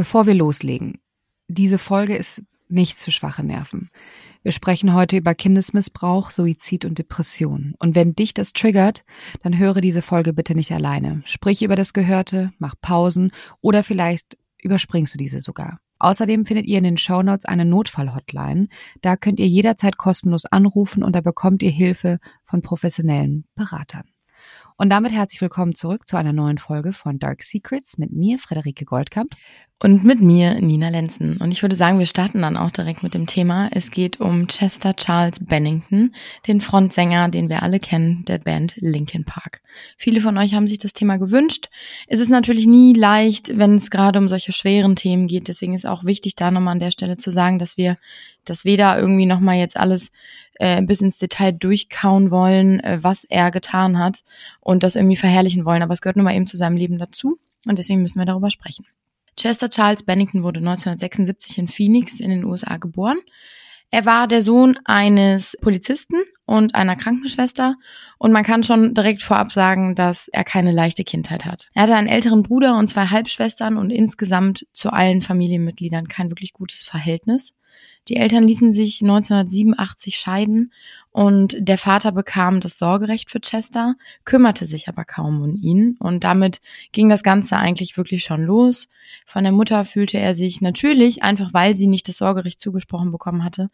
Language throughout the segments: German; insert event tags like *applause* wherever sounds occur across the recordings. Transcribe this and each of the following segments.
Bevor wir loslegen, diese Folge ist nichts für schwache Nerven. Wir sprechen heute über Kindesmissbrauch, Suizid und Depression. Und wenn dich das triggert, dann höre diese Folge bitte nicht alleine. Sprich über das Gehörte, mach Pausen oder vielleicht überspringst du diese sogar. Außerdem findet ihr in den Shownotes eine Notfall-Hotline. Da könnt ihr jederzeit kostenlos anrufen und da bekommt ihr Hilfe von professionellen Beratern. Und damit herzlich willkommen zurück zu einer neuen Folge von Dark Secrets mit mir, Frederike Goldkamp. Und mit mir, Nina Lenzen. Und ich würde sagen, wir starten dann auch direkt mit dem Thema. Es geht um Chester Charles Bennington, den Frontsänger, den wir alle kennen, der Band Linkin Park. Viele von euch haben sich das Thema gewünscht. Es ist natürlich nie leicht, wenn es gerade um solche schweren Themen geht. Deswegen ist auch wichtig, da nochmal an der Stelle zu sagen, dass wir das weder irgendwie nochmal jetzt alles äh, bis ins Detail durchkauen wollen, äh, was er getan hat und das irgendwie verherrlichen wollen. Aber es gehört nun mal eben zu seinem Leben dazu. Und deswegen müssen wir darüber sprechen. Chester Charles Bennington wurde 1976 in Phoenix in den USA geboren. Er war der Sohn eines Polizisten und einer Krankenschwester und man kann schon direkt vorab sagen, dass er keine leichte Kindheit hat. Er hatte einen älteren Bruder und zwei Halbschwestern und insgesamt zu allen Familienmitgliedern kein wirklich gutes Verhältnis. Die Eltern ließen sich 1987 scheiden und der Vater bekam das Sorgerecht für Chester, kümmerte sich aber kaum um ihn und damit ging das Ganze eigentlich wirklich schon los. Von der Mutter fühlte er sich natürlich, einfach weil sie nicht das Sorgerecht zugesprochen bekommen hatte,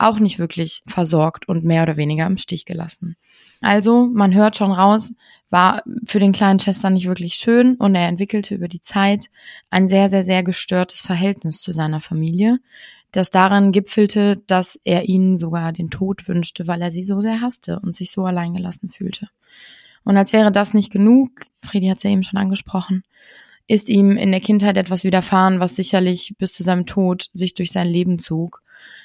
auch nicht wirklich versorgt und mehr oder weniger im Stich gelassen. Also, man hört schon raus, war für den kleinen Chester nicht wirklich schön und er entwickelte über die Zeit ein sehr, sehr, sehr gestörtes Verhältnis zu seiner Familie, das daran gipfelte, dass er ihnen sogar den Tod wünschte, weil er sie so sehr hasste und sich so alleingelassen fühlte. Und als wäre das nicht genug, Friedi hat es ja eben schon angesprochen, ist ihm in der Kindheit etwas widerfahren, was sicherlich bis zu seinem Tod sich durch sein Leben zog.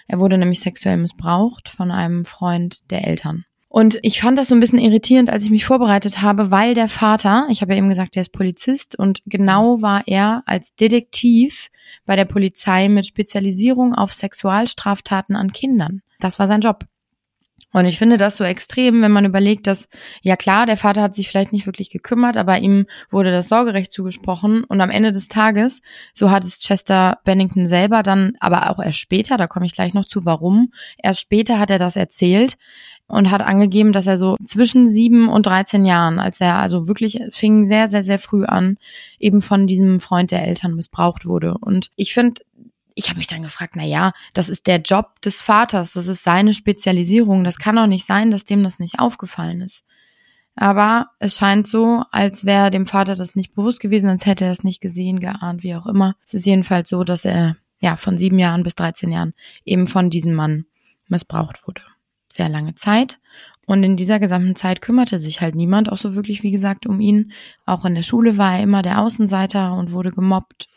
Er wurde nämlich sexuell missbraucht von einem Freund der Eltern. Und ich fand das so ein bisschen irritierend, als ich mich vorbereitet habe, weil der Vater, ich habe ja eben gesagt, der ist Polizist und genau war er als Detektiv bei der Polizei mit Spezialisierung auf Sexualstraftaten an Kindern. Das war sein Job. Und ich finde das so extrem, wenn man überlegt, dass, ja klar, der Vater hat sich vielleicht nicht wirklich gekümmert, aber ihm wurde das Sorgerecht zugesprochen. Und am Ende des Tages, so hat es Chester Bennington selber dann, aber auch erst später, da komme ich gleich noch zu, warum, erst später hat er das erzählt, und hat angegeben, dass er so zwischen sieben und 13 Jahren, als er also wirklich fing sehr, sehr, sehr früh an, eben von diesem Freund der Eltern missbraucht wurde. Und ich finde, ich habe mich dann gefragt, na ja, das ist der Job des Vaters, das ist seine Spezialisierung, das kann doch nicht sein, dass dem das nicht aufgefallen ist. Aber es scheint so, als wäre dem Vater das nicht bewusst gewesen, als hätte er es nicht gesehen, geahnt, wie auch immer. Es ist jedenfalls so, dass er ja von sieben Jahren bis 13 Jahren eben von diesem Mann missbraucht wurde sehr lange Zeit. Und in dieser gesamten Zeit kümmerte sich halt niemand auch so wirklich, wie gesagt, um ihn. Auch in der Schule war er immer der Außenseiter und wurde gemobbt.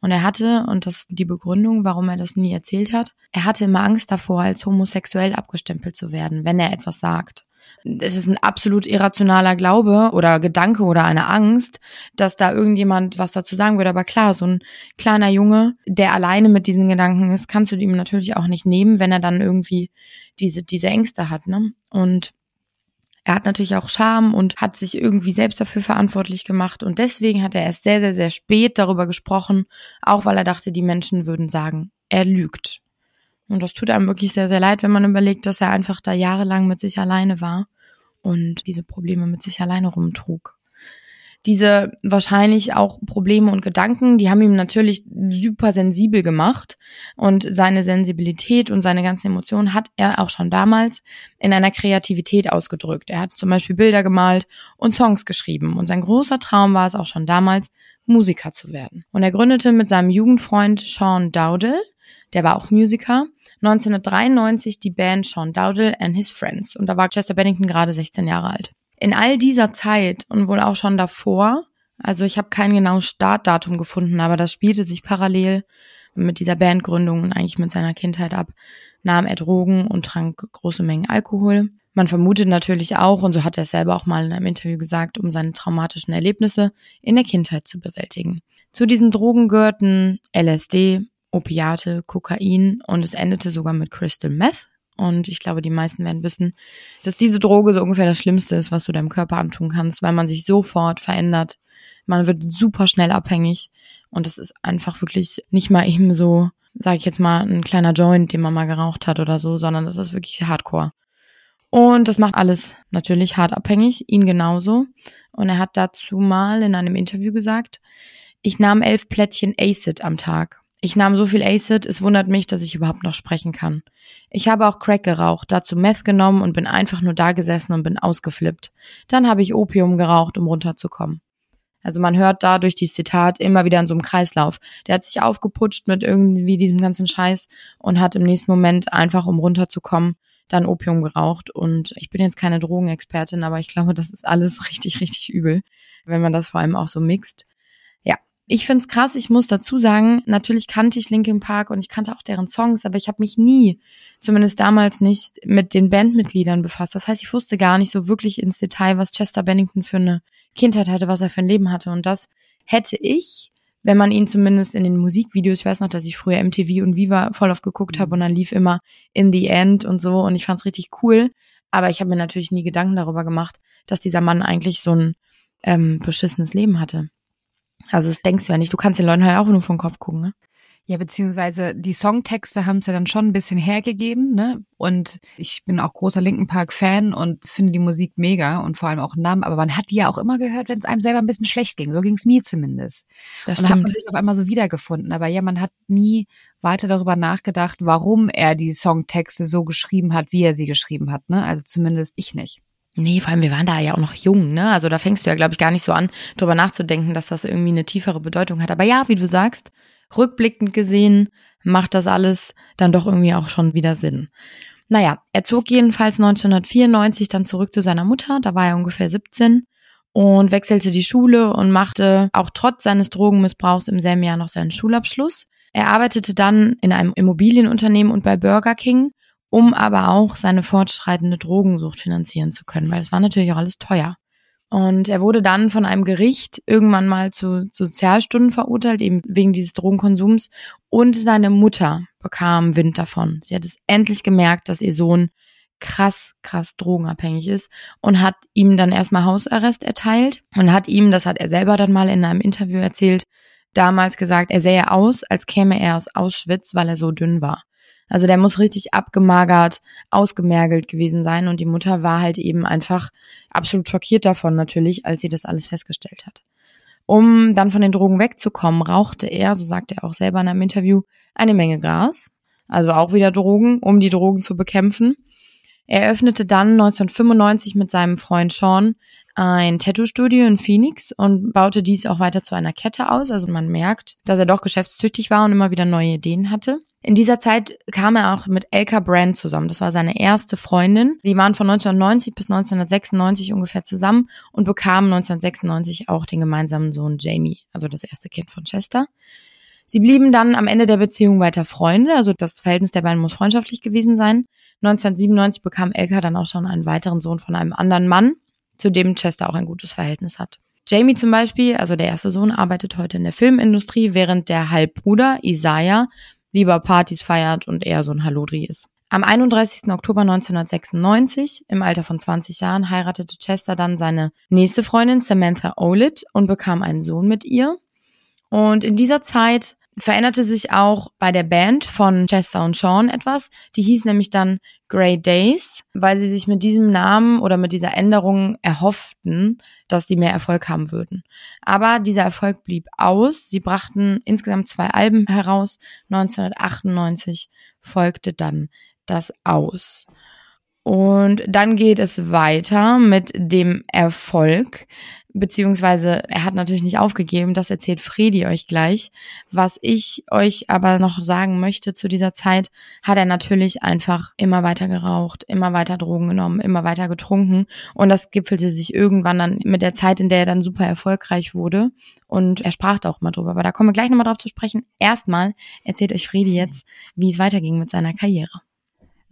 Und er hatte, und das ist die Begründung, warum er das nie erzählt hat, er hatte immer Angst davor, als homosexuell abgestempelt zu werden, wenn er etwas sagt es ist ein absolut irrationaler Glaube oder Gedanke oder eine Angst, dass da irgendjemand was dazu sagen würde. Aber klar, so ein kleiner Junge, der alleine mit diesen Gedanken ist, kannst du ihm natürlich auch nicht nehmen, wenn er dann irgendwie diese, diese Ängste hat, ne? Und er hat natürlich auch Scham und hat sich irgendwie selbst dafür verantwortlich gemacht. Und deswegen hat er erst sehr, sehr, sehr spät darüber gesprochen, auch weil er dachte, die Menschen würden sagen, er lügt. Und das tut einem wirklich sehr, sehr leid, wenn man überlegt, dass er einfach da jahrelang mit sich alleine war und diese Probleme mit sich alleine rumtrug. Diese wahrscheinlich auch Probleme und Gedanken, die haben ihm natürlich super sensibel gemacht und seine Sensibilität und seine ganzen Emotionen hat er auch schon damals in einer Kreativität ausgedrückt. Er hat zum Beispiel Bilder gemalt und Songs geschrieben und sein großer Traum war es auch schon damals, Musiker zu werden. Und er gründete mit seinem Jugendfreund Sean Dowdle, der war auch Musiker, 1993 die Band Sean Dowdle and His Friends und da war Chester Bennington gerade 16 Jahre alt. In all dieser Zeit und wohl auch schon davor, also ich habe kein genaues Startdatum gefunden, aber das spielte sich parallel mit dieser Bandgründung und eigentlich mit seiner Kindheit ab, nahm er Drogen und trank große Mengen Alkohol. Man vermutet natürlich auch, und so hat er es selber auch mal in einem Interview gesagt, um seine traumatischen Erlebnisse in der Kindheit zu bewältigen. Zu diesen Drogen gehörten LSD, Opiate, Kokain und es endete sogar mit Crystal Meth. Und ich glaube, die meisten werden wissen, dass diese Droge so ungefähr das Schlimmste ist, was du deinem Körper antun kannst, weil man sich sofort verändert. Man wird super schnell abhängig. Und es ist einfach wirklich nicht mal eben so, sage ich jetzt mal, ein kleiner Joint, den man mal geraucht hat oder so, sondern das ist wirklich Hardcore. Und das macht alles natürlich hart abhängig, ihn genauso. Und er hat dazu mal in einem Interview gesagt, ich nahm elf Plättchen Acid am Tag. Ich nahm so viel Acid, es wundert mich, dass ich überhaupt noch sprechen kann. Ich habe auch Crack geraucht, dazu Meth genommen und bin einfach nur da gesessen und bin ausgeflippt. Dann habe ich Opium geraucht, um runterzukommen. Also man hört da durch die Zitat immer wieder in so einem Kreislauf. Der hat sich aufgeputscht mit irgendwie diesem ganzen Scheiß und hat im nächsten Moment einfach, um runterzukommen, dann Opium geraucht. Und ich bin jetzt keine Drogenexpertin, aber ich glaube, das ist alles *laughs* richtig, richtig übel, wenn man das vor allem auch so mixt. Ich find's krass. Ich muss dazu sagen, natürlich kannte ich Linkin Park und ich kannte auch deren Songs, aber ich habe mich nie, zumindest damals nicht, mit den Bandmitgliedern befasst. Das heißt, ich wusste gar nicht so wirklich ins Detail, was Chester Bennington für eine Kindheit hatte, was er für ein Leben hatte. Und das hätte ich wenn man ihn zumindest in den Musikvideos, ich weiß noch, dass ich früher MTV und Viva voll auf geguckt habe mhm. und dann lief immer In the End und so und ich fand's richtig cool. Aber ich habe mir natürlich nie Gedanken darüber gemacht, dass dieser Mann eigentlich so ein ähm, beschissenes Leben hatte. Also das denkst du ja nicht. Du kannst den Leuten halt auch nur vom Kopf gucken, ne? Ja, beziehungsweise die Songtexte haben es ja dann schon ein bisschen hergegeben, ne? Und ich bin auch großer Linken Park-Fan und finde die Musik mega und vor allem auch Namen, aber man hat die ja auch immer gehört, wenn es einem selber ein bisschen schlecht ging. So ging es mir zumindest. Das und dann hat man sich auf einmal so wiedergefunden. Aber ja, man hat nie weiter darüber nachgedacht, warum er die Songtexte so geschrieben hat, wie er sie geschrieben hat, ne? Also zumindest ich nicht. Nee, vor allem wir waren da ja auch noch jung, ne? Also da fängst du ja, glaube ich, gar nicht so an, drüber nachzudenken, dass das irgendwie eine tiefere Bedeutung hat. Aber ja, wie du sagst, rückblickend gesehen macht das alles dann doch irgendwie auch schon wieder Sinn. Naja, er zog jedenfalls 1994 dann zurück zu seiner Mutter, da war er ungefähr 17 und wechselte die Schule und machte auch trotz seines Drogenmissbrauchs im selben Jahr noch seinen Schulabschluss. Er arbeitete dann in einem Immobilienunternehmen und bei Burger King, um aber auch seine fortschreitende Drogensucht finanzieren zu können, weil es war natürlich auch alles teuer. Und er wurde dann von einem Gericht irgendwann mal zu Sozialstunden verurteilt, eben wegen dieses Drogenkonsums. Und seine Mutter bekam Wind davon. Sie hat es endlich gemerkt, dass ihr Sohn krass, krass drogenabhängig ist und hat ihm dann erstmal Hausarrest erteilt und hat ihm, das hat er selber dann mal in einem Interview erzählt, damals gesagt, er sähe aus, als käme er aus Auschwitz, weil er so dünn war. Also der muss richtig abgemagert, ausgemergelt gewesen sein und die Mutter war halt eben einfach absolut schockiert davon natürlich, als sie das alles festgestellt hat. Um dann von den Drogen wegzukommen, rauchte er, so sagt er auch selber in einem Interview, eine Menge Gras, also auch wieder Drogen, um die Drogen zu bekämpfen. Er öffnete dann 1995 mit seinem Freund Sean ein Tattoo-Studio in Phoenix und baute dies auch weiter zu einer Kette aus. Also man merkt, dass er doch geschäftstüchtig war und immer wieder neue Ideen hatte. In dieser Zeit kam er auch mit Elka Brand zusammen. Das war seine erste Freundin. Die waren von 1990 bis 1996 ungefähr zusammen und bekamen 1996 auch den gemeinsamen Sohn Jamie, also das erste Kind von Chester. Sie blieben dann am Ende der Beziehung weiter Freunde, also das Verhältnis der beiden muss freundschaftlich gewesen sein. 1997 bekam Elka dann auch schon einen weiteren Sohn von einem anderen Mann, zu dem Chester auch ein gutes Verhältnis hat. Jamie zum Beispiel, also der erste Sohn, arbeitet heute in der Filmindustrie, während der Halbbruder Isaiah lieber Partys feiert und eher so ein Hallodri ist. Am 31. Oktober 1996, im Alter von 20 Jahren, heiratete Chester dann seine nächste Freundin Samantha Olit und bekam einen Sohn mit ihr. Und in dieser Zeit veränderte sich auch bei der Band von Chester und Sean etwas. Die hieß nämlich dann Grey Days, weil sie sich mit diesem Namen oder mit dieser Änderung erhofften, dass sie mehr Erfolg haben würden. Aber dieser Erfolg blieb aus. Sie brachten insgesamt zwei Alben heraus. 1998 folgte dann das Aus. Und dann geht es weiter mit dem Erfolg beziehungsweise er hat natürlich nicht aufgegeben, das erzählt Fredi euch gleich. Was ich euch aber noch sagen möchte zu dieser Zeit, hat er natürlich einfach immer weiter geraucht, immer weiter Drogen genommen, immer weiter getrunken und das gipfelte sich irgendwann dann mit der Zeit, in der er dann super erfolgreich wurde und er sprach da auch mal drüber, aber da kommen wir gleich nochmal drauf zu sprechen. Erstmal erzählt euch Fredi jetzt, wie es weiterging mit seiner Karriere.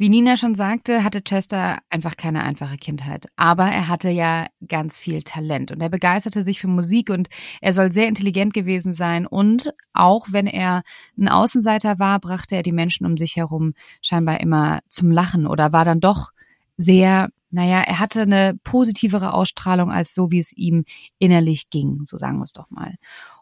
Wie Nina schon sagte, hatte Chester einfach keine einfache Kindheit. Aber er hatte ja ganz viel Talent und er begeisterte sich für Musik und er soll sehr intelligent gewesen sein. Und auch wenn er ein Außenseiter war, brachte er die Menschen um sich herum scheinbar immer zum Lachen oder war dann doch sehr, naja, er hatte eine positivere Ausstrahlung als so, wie es ihm innerlich ging, so sagen wir es doch mal.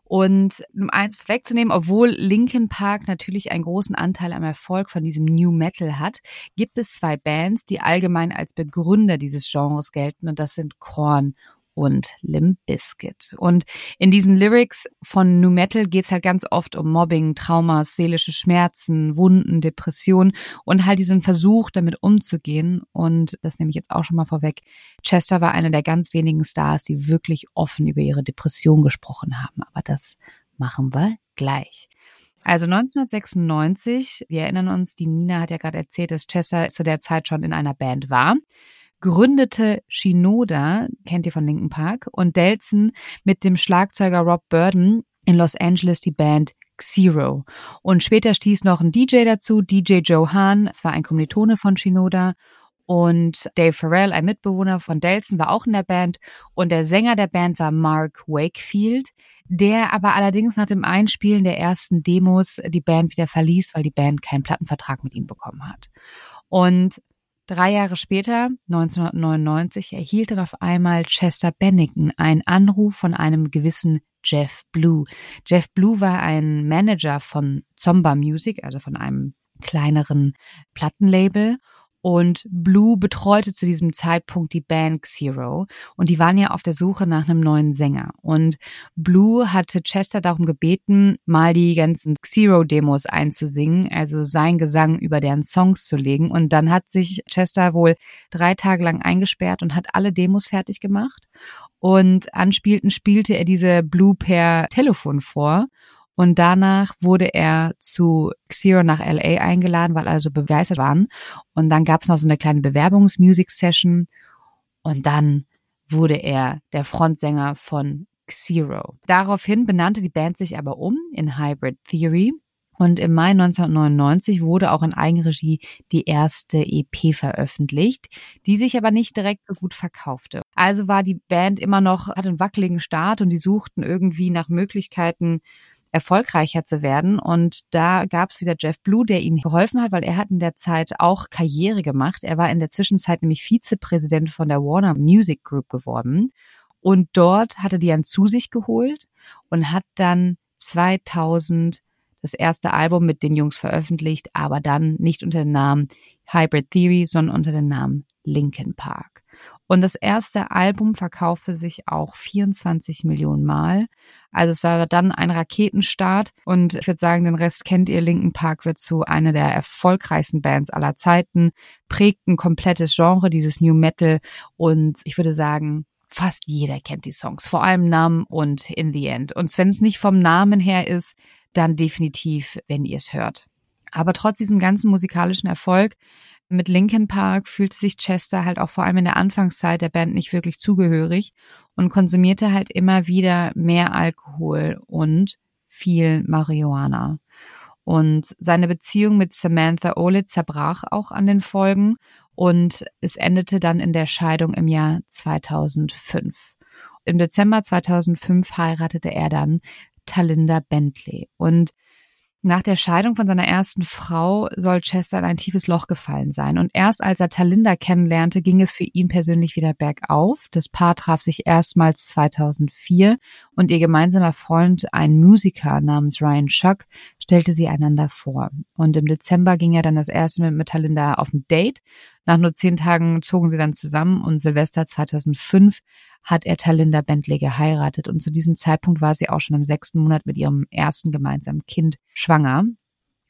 Und um eins vorwegzunehmen, obwohl Linkin Park natürlich einen großen Anteil am Erfolg von diesem New Metal hat, gibt es zwei Bands, die allgemein als Begründer dieses Genres gelten und das sind Korn und Limp Bizkit. Und in diesen Lyrics von New Metal geht's halt ganz oft um Mobbing, Traumas, seelische Schmerzen, Wunden, Depressionen und halt diesen Versuch, damit umzugehen. Und das nehme ich jetzt auch schon mal vorweg. Chester war einer der ganz wenigen Stars, die wirklich offen über ihre Depression gesprochen haben. Aber das machen wir gleich. Also 1996, wir erinnern uns, die Nina hat ja gerade erzählt, dass Chester zu der Zeit schon in einer Band war gründete Shinoda, kennt ihr von Linken Park, und Delson mit dem Schlagzeuger Rob Burden in Los Angeles die Band Xero. Und später stieß noch ein DJ dazu, DJ Joe Hahn, es war ein Kommilitone von Shinoda. Und Dave Farrell, ein Mitbewohner von Delson, war auch in der Band. Und der Sänger der Band war Mark Wakefield, der aber allerdings nach dem Einspielen der ersten Demos die Band wieder verließ, weil die Band keinen Plattenvertrag mit ihm bekommen hat. Und Drei Jahre später, 1999, erhielt dann auf einmal Chester Bennington einen Anruf von einem gewissen Jeff Blue. Jeff Blue war ein Manager von Zomba Music, also von einem kleineren Plattenlabel und Blue betreute zu diesem Zeitpunkt die Band Xero und die waren ja auf der Suche nach einem neuen Sänger. Und Blue hatte Chester darum gebeten, mal die ganzen Xero-Demos einzusingen, also sein Gesang über deren Songs zu legen. Und dann hat sich Chester wohl drei Tage lang eingesperrt und hat alle Demos fertig gemacht. Und anspielten spielte er diese Blue per Telefon vor. Und danach wurde er zu Xero nach LA eingeladen, weil alle so begeistert waren. Und dann gab es noch so eine kleine Bewerbungs-Music-Session. Und dann wurde er der Frontsänger von Xero. Daraufhin benannte die Band sich aber um in Hybrid Theory. Und im Mai 1999 wurde auch in Eigenregie die erste EP veröffentlicht, die sich aber nicht direkt so gut verkaufte. Also war die Band immer noch, hatte einen wackeligen Start und die suchten irgendwie nach Möglichkeiten, erfolgreicher zu werden. Und da gab es wieder Jeff Blue, der ihnen geholfen hat, weil er hat in der Zeit auch Karriere gemacht. Er war in der Zwischenzeit nämlich Vizepräsident von der Warner Music Group geworden. Und dort hatte die dann zu sich geholt und hat dann 2000 das erste Album mit den Jungs veröffentlicht, aber dann nicht unter dem Namen Hybrid Theory, sondern unter dem Namen Linkin Park. Und das erste Album verkaufte sich auch 24 Millionen Mal. Also es war dann ein Raketenstart und ich würde sagen, den Rest kennt ihr. Linken Park wird zu einer der erfolgreichsten Bands aller Zeiten, prägt ein komplettes Genre, dieses New Metal und ich würde sagen, fast jeder kennt die Songs, vor allem Nam und In the End. Und wenn es nicht vom Namen her ist, dann definitiv, wenn ihr es hört. Aber trotz diesem ganzen musikalischen Erfolg mit Linkin Park fühlte sich Chester halt auch vor allem in der Anfangszeit der Band nicht wirklich zugehörig und konsumierte halt immer wieder mehr Alkohol und viel Marihuana. Und seine Beziehung mit Samantha Olid zerbrach auch an den Folgen und es endete dann in der Scheidung im Jahr 2005. Im Dezember 2005 heiratete er dann Talinda Bentley und nach der Scheidung von seiner ersten Frau soll Chester in ein tiefes Loch gefallen sein. Und erst als er Talinda kennenlernte, ging es für ihn persönlich wieder bergauf. Das Paar traf sich erstmals 2004 und ihr gemeinsamer Freund, ein Musiker namens Ryan Schuck, stellte sie einander vor. Und im Dezember ging er dann das erste Mal mit Talinda auf ein Date. Nach nur zehn Tagen zogen sie dann zusammen und Silvester 2005 hat er Talinda Bentley geheiratet und zu diesem Zeitpunkt war sie auch schon im sechsten Monat mit ihrem ersten gemeinsamen Kind schwanger.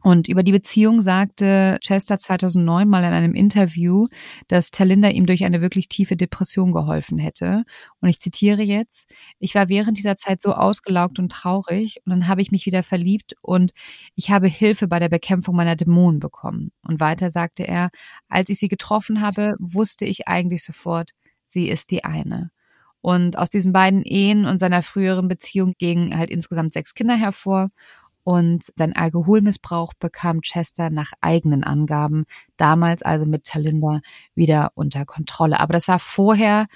Und über die Beziehung sagte Chester 2009 mal in einem Interview, dass Talinda ihm durch eine wirklich tiefe Depression geholfen hätte. Und ich zitiere jetzt, ich war während dieser Zeit so ausgelaugt und traurig und dann habe ich mich wieder verliebt und ich habe Hilfe bei der Bekämpfung meiner Dämonen bekommen. Und weiter sagte er, als ich sie getroffen habe, wusste ich eigentlich sofort, sie ist die eine. Und aus diesen beiden Ehen und seiner früheren Beziehung gingen halt insgesamt sechs Kinder hervor. Und sein Alkoholmissbrauch bekam Chester nach eigenen Angaben damals also mit Talinda wieder unter Kontrolle. Aber das sah vorher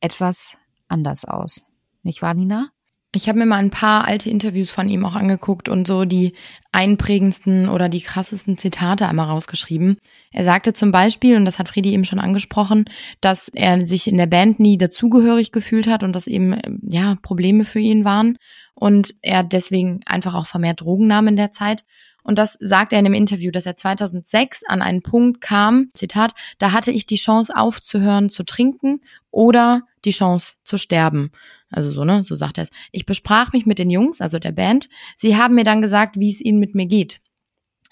etwas anders aus. Nicht wahr, Nina? Ich habe mir mal ein paar alte Interviews von ihm auch angeguckt und so die einprägendsten oder die krassesten Zitate einmal rausgeschrieben. Er sagte zum Beispiel, und das hat Friedi eben schon angesprochen, dass er sich in der Band nie dazugehörig gefühlt hat und dass eben ja Probleme für ihn waren und er deswegen einfach auch vermehrt Drogen nahm in der Zeit. Und das sagt er in einem Interview, dass er 2006 an einen Punkt kam, Zitat, da hatte ich die Chance aufzuhören zu trinken oder die Chance zu sterben. Also so, ne, so sagt er es. Ich besprach mich mit den Jungs, also der Band. Sie haben mir dann gesagt, wie es ihnen mit mir geht.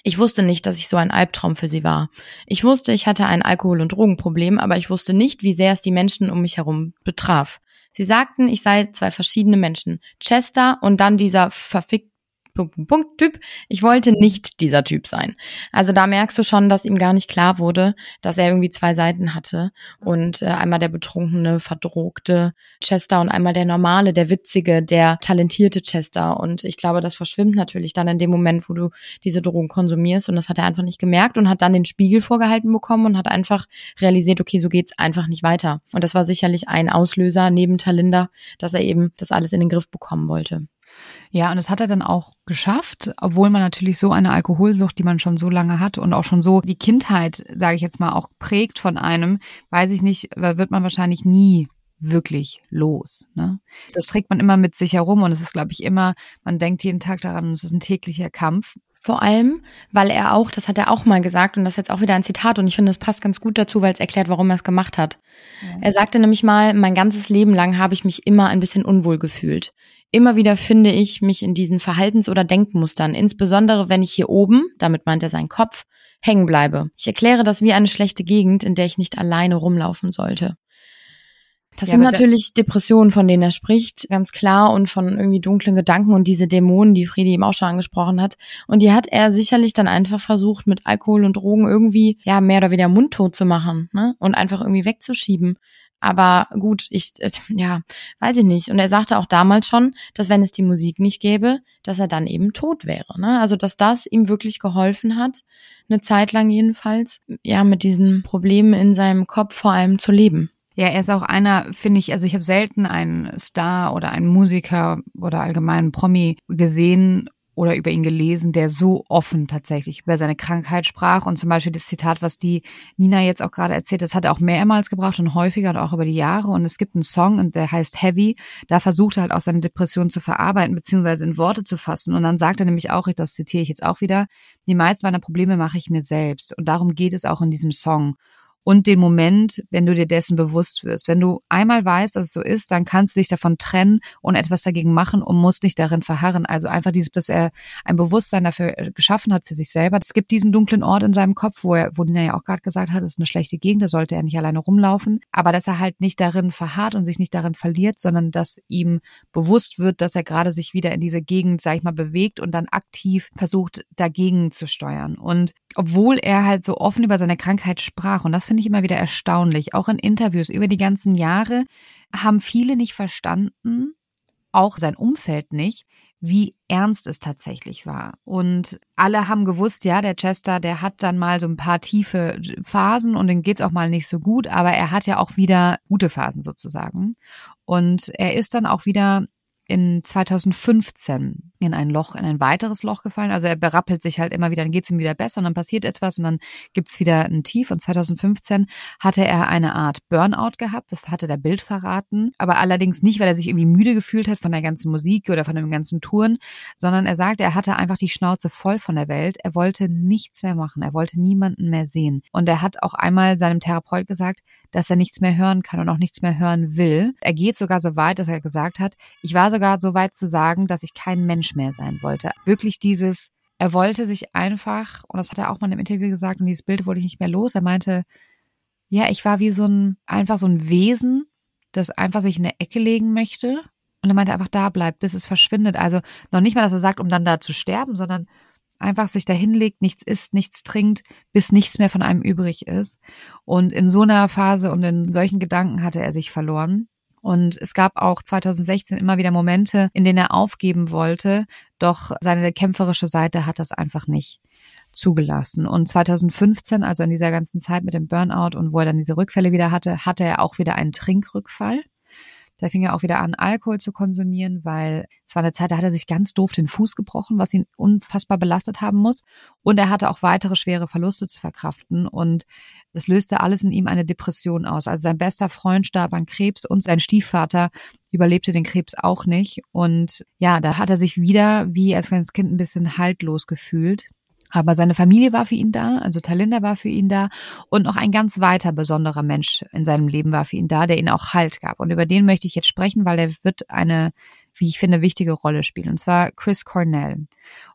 Ich wusste nicht, dass ich so ein Albtraum für sie war. Ich wusste, ich hatte ein Alkohol- und Drogenproblem, aber ich wusste nicht, wie sehr es die Menschen um mich herum betraf. Sie sagten, ich sei zwei verschiedene Menschen. Chester und dann dieser verfickte Punkt, Punkt, Punkt, Typ. Ich wollte nicht dieser Typ sein. Also da merkst du schon, dass ihm gar nicht klar wurde, dass er irgendwie zwei Seiten hatte und äh, einmal der betrunkene, verdrogte Chester und einmal der normale, der witzige, der talentierte Chester. Und ich glaube, das verschwimmt natürlich dann in dem Moment, wo du diese Drogen konsumierst. Und das hat er einfach nicht gemerkt und hat dann den Spiegel vorgehalten bekommen und hat einfach realisiert, okay, so geht's einfach nicht weiter. Und das war sicherlich ein Auslöser neben Talinda, dass er eben das alles in den Griff bekommen wollte. Ja, und das hat er dann auch geschafft, obwohl man natürlich so eine Alkoholsucht, die man schon so lange hat und auch schon so die Kindheit, sage ich jetzt mal, auch prägt von einem, weiß ich nicht, wird man wahrscheinlich nie wirklich los. Ne? Das trägt man immer mit sich herum und es ist, glaube ich, immer, man denkt jeden Tag daran und es ist ein täglicher Kampf. Vor allem, weil er auch, das hat er auch mal gesagt, und das ist jetzt auch wieder ein Zitat, und ich finde, das passt ganz gut dazu, weil es erklärt, warum er es gemacht hat. Ja. Er sagte nämlich mal, mein ganzes Leben lang habe ich mich immer ein bisschen unwohl gefühlt. Immer wieder finde ich mich in diesen Verhaltens- oder Denkmustern, insbesondere wenn ich hier oben, damit meint er seinen Kopf, hängen bleibe. Ich erkläre das wie eine schlechte Gegend, in der ich nicht alleine rumlaufen sollte. Das ja, sind natürlich Depressionen, von denen er spricht, ganz klar, und von irgendwie dunklen Gedanken und diese Dämonen, die Friedi eben auch schon angesprochen hat. Und die hat er sicherlich dann einfach versucht, mit Alkohol und Drogen irgendwie, ja, mehr oder weniger mundtot zu machen, ne? Und einfach irgendwie wegzuschieben. Aber gut, ich, äh, ja, weiß ich nicht. Und er sagte auch damals schon, dass wenn es die Musik nicht gäbe, dass er dann eben tot wäre. Ne? Also, dass das ihm wirklich geholfen hat, eine Zeit lang jedenfalls, ja, mit diesen Problemen in seinem Kopf vor allem zu leben. Ja, er ist auch einer, finde ich, also ich habe selten einen Star oder einen Musiker oder allgemeinen Promi gesehen oder über ihn gelesen, der so offen tatsächlich über seine Krankheit sprach. Und zum Beispiel das Zitat, was die Nina jetzt auch gerade erzählt, das hat er auch mehrmals gebracht und häufiger und auch über die Jahre. Und es gibt einen Song, der heißt Heavy. Da versucht er halt auch seine Depression zu verarbeiten, beziehungsweise in Worte zu fassen. Und dann sagt er nämlich auch, das zitiere ich jetzt auch wieder, die meisten meiner Probleme mache ich mir selbst. Und darum geht es auch in diesem Song und den Moment, wenn du dir dessen bewusst wirst. Wenn du einmal weißt, dass es so ist, dann kannst du dich davon trennen und etwas dagegen machen und musst nicht darin verharren. Also einfach dieses, dass er ein Bewusstsein dafür äh, geschaffen hat für sich selber. Es gibt diesen dunklen Ort in seinem Kopf, wo er, wo Nina ja auch gerade gesagt hat, es ist eine schlechte Gegend, da sollte er nicht alleine rumlaufen. Aber dass er halt nicht darin verharrt und sich nicht darin verliert, sondern dass ihm bewusst wird, dass er gerade sich wieder in diese Gegend, sag ich mal, bewegt und dann aktiv versucht, dagegen zu steuern. Und obwohl er halt so offen über seine Krankheit sprach, und das finde ich immer wieder erstaunlich, auch in Interviews über die ganzen Jahre, haben viele nicht verstanden, auch sein Umfeld nicht, wie ernst es tatsächlich war. Und alle haben gewusst, ja, der Chester, der hat dann mal so ein paar tiefe Phasen und dann geht's auch mal nicht so gut, aber er hat ja auch wieder gute Phasen sozusagen. Und er ist dann auch wieder in 2015 in ein Loch, in ein weiteres Loch gefallen. Also er berappelt sich halt immer wieder, dann geht es ihm wieder besser und dann passiert etwas und dann gibt's wieder ein Tief. Und 2015 hatte er eine Art Burnout gehabt, das hatte der Bild verraten, aber allerdings nicht, weil er sich irgendwie müde gefühlt hat von der ganzen Musik oder von den ganzen Touren, sondern er sagte, er hatte einfach die Schnauze voll von der Welt. Er wollte nichts mehr machen, er wollte niemanden mehr sehen. Und er hat auch einmal seinem Therapeut gesagt, dass er nichts mehr hören kann und auch nichts mehr hören will. Er geht sogar so weit, dass er gesagt hat, ich war sogar so weit zu sagen, dass ich kein Mensch mehr sein wollte. Wirklich dieses, er wollte sich einfach, und das hat er auch mal in einem Interview gesagt, und dieses Bild wurde ich nicht mehr los. Er meinte, ja, ich war wie so ein, einfach so ein Wesen, das einfach sich in eine Ecke legen möchte. Und er meinte einfach da bleibt, bis es verschwindet. Also noch nicht mal, dass er sagt, um dann da zu sterben, sondern einfach sich dahin legt, nichts isst, nichts trinkt, bis nichts mehr von einem übrig ist. Und in so einer Phase und in solchen Gedanken hatte er sich verloren. Und es gab auch 2016 immer wieder Momente, in denen er aufgeben wollte, doch seine kämpferische Seite hat das einfach nicht zugelassen. Und 2015, also in dieser ganzen Zeit mit dem Burnout und wo er dann diese Rückfälle wieder hatte, hatte er auch wieder einen Trinkrückfall. Da fing er auch wieder an, Alkohol zu konsumieren, weil es war eine Zeit, da hat er sich ganz doof den Fuß gebrochen, was ihn unfassbar belastet haben muss. Und er hatte auch weitere schwere Verluste zu verkraften. Und das löste alles in ihm eine Depression aus. Also sein bester Freund starb an Krebs und sein Stiefvater überlebte den Krebs auch nicht. Und ja, da hat er sich wieder wie als kleines Kind ein bisschen haltlos gefühlt. Aber seine Familie war für ihn da, also Talinda war für ihn da und noch ein ganz weiter besonderer Mensch in seinem Leben war für ihn da, der ihn auch Halt gab. Und über den möchte ich jetzt sprechen, weil er wird eine, wie ich finde, wichtige Rolle spielen. Und zwar Chris Cornell.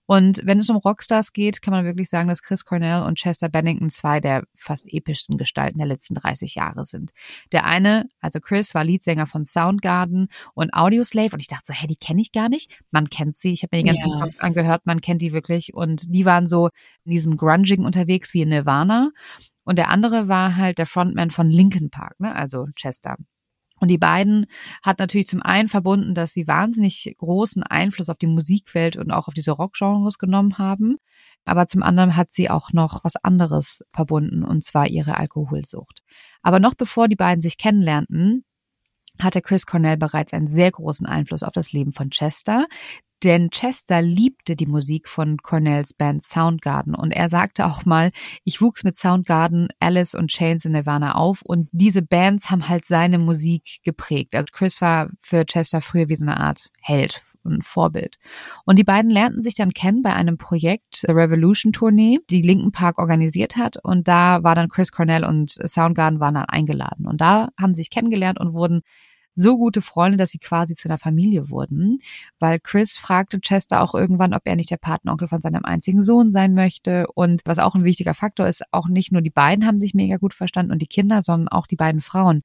Und wenn es um Rockstars geht, kann man wirklich sagen, dass Chris Cornell und Chester Bennington zwei der fast epischsten Gestalten der letzten 30 Jahre sind. Der eine, also Chris, war Leadsänger von Soundgarden und Audioslave und ich dachte so, hä, die kenne ich gar nicht. Man kennt sie, ich habe mir die ganzen ja. Songs angehört, man kennt die wirklich und die waren so in diesem Grunging unterwegs wie in Nirvana. Und der andere war halt der Frontman von Linkin Park, ne? also Chester. Und die beiden hat natürlich zum einen verbunden, dass sie wahnsinnig großen Einfluss auf die Musikwelt und auch auf diese Rockgenres genommen haben. Aber zum anderen hat sie auch noch was anderes verbunden, und zwar ihre Alkoholsucht. Aber noch bevor die beiden sich kennenlernten, hatte Chris Cornell bereits einen sehr großen Einfluss auf das Leben von Chester, denn Chester liebte die Musik von Cornells Band Soundgarden und er sagte auch mal, ich wuchs mit Soundgarden, Alice und Chains in Nirvana auf und diese Bands haben halt seine Musik geprägt. Also Chris war für Chester früher wie so eine Art Held und Vorbild. Und die beiden lernten sich dann kennen bei einem Projekt, The Revolution Tournee, die Linken Park organisiert hat. Und da war dann Chris Cornell und Soundgarden waren dann eingeladen. Und da haben sie sich kennengelernt und wurden so gute Freunde, dass sie quasi zu einer Familie wurden, weil Chris fragte Chester auch irgendwann, ob er nicht der Patenonkel von seinem einzigen Sohn sein möchte. Und was auch ein wichtiger Faktor ist, auch nicht nur die beiden haben sich mega gut verstanden und die Kinder, sondern auch die beiden Frauen.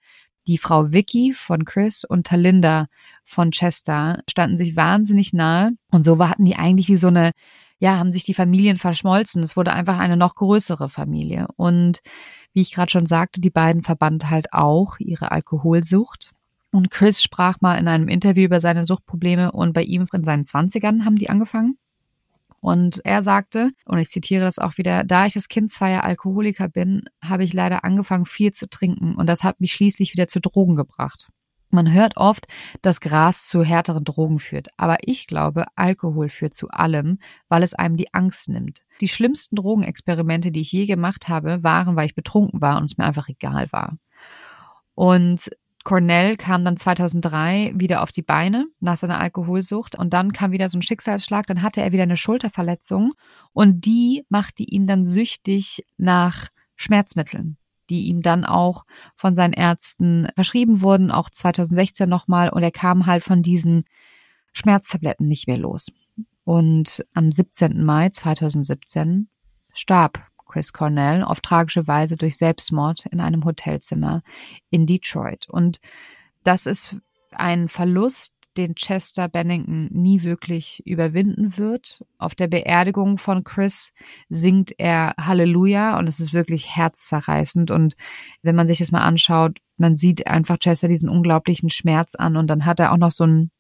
Die Frau Vicky von Chris und Talinda von Chester standen sich wahnsinnig nahe und so hatten die eigentlich wie so eine ja, haben sich die Familien verschmolzen. Es wurde einfach eine noch größere Familie. Und wie ich gerade schon sagte, die beiden verband halt auch ihre Alkoholsucht. Und Chris sprach mal in einem Interview über seine Suchtprobleme und bei ihm in seinen Zwanzigern haben die angefangen. Und er sagte, und ich zitiere das auch wieder, da ich das Kind zweier Alkoholiker bin, habe ich leider angefangen, viel zu trinken und das hat mich schließlich wieder zu Drogen gebracht. Man hört oft, dass Gras zu härteren Drogen führt, aber ich glaube, Alkohol führt zu allem, weil es einem die Angst nimmt. Die schlimmsten Drogenexperimente, die ich je gemacht habe, waren, weil ich betrunken war und es mir einfach egal war. Und Cornell kam dann 2003 wieder auf die Beine nach seiner Alkoholsucht und dann kam wieder so ein Schicksalsschlag, dann hatte er wieder eine Schulterverletzung und die machte ihn dann süchtig nach Schmerzmitteln, die ihm dann auch von seinen Ärzten verschrieben wurden, auch 2016 nochmal und er kam halt von diesen Schmerztabletten nicht mehr los. Und am 17. Mai 2017 starb Chris Cornell auf tragische Weise durch Selbstmord in einem Hotelzimmer in Detroit. Und das ist ein Verlust, den Chester Bennington nie wirklich überwinden wird. Auf der Beerdigung von Chris singt er Halleluja und es ist wirklich herzzerreißend. Und wenn man sich das mal anschaut, man sieht einfach Chester diesen unglaublichen Schmerz an und dann hat er auch noch so ein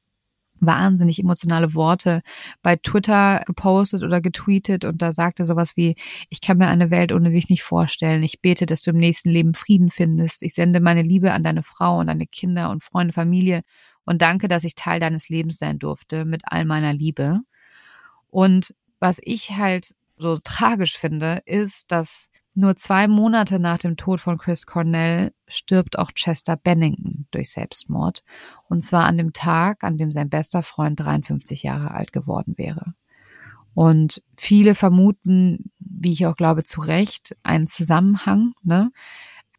wahnsinnig emotionale Worte bei Twitter gepostet oder getweetet und da sagte sowas wie, ich kann mir eine Welt ohne dich nicht vorstellen. Ich bete, dass du im nächsten Leben Frieden findest. Ich sende meine Liebe an deine Frau und deine Kinder und Freunde, Familie und danke, dass ich Teil deines Lebens sein durfte mit all meiner Liebe. Und was ich halt so tragisch finde, ist, dass nur zwei Monate nach dem Tod von Chris Cornell stirbt auch Chester Bennington durch Selbstmord. Und zwar an dem Tag, an dem sein bester Freund 53 Jahre alt geworden wäre. Und viele vermuten, wie ich auch glaube, zu Recht, einen Zusammenhang. Ne?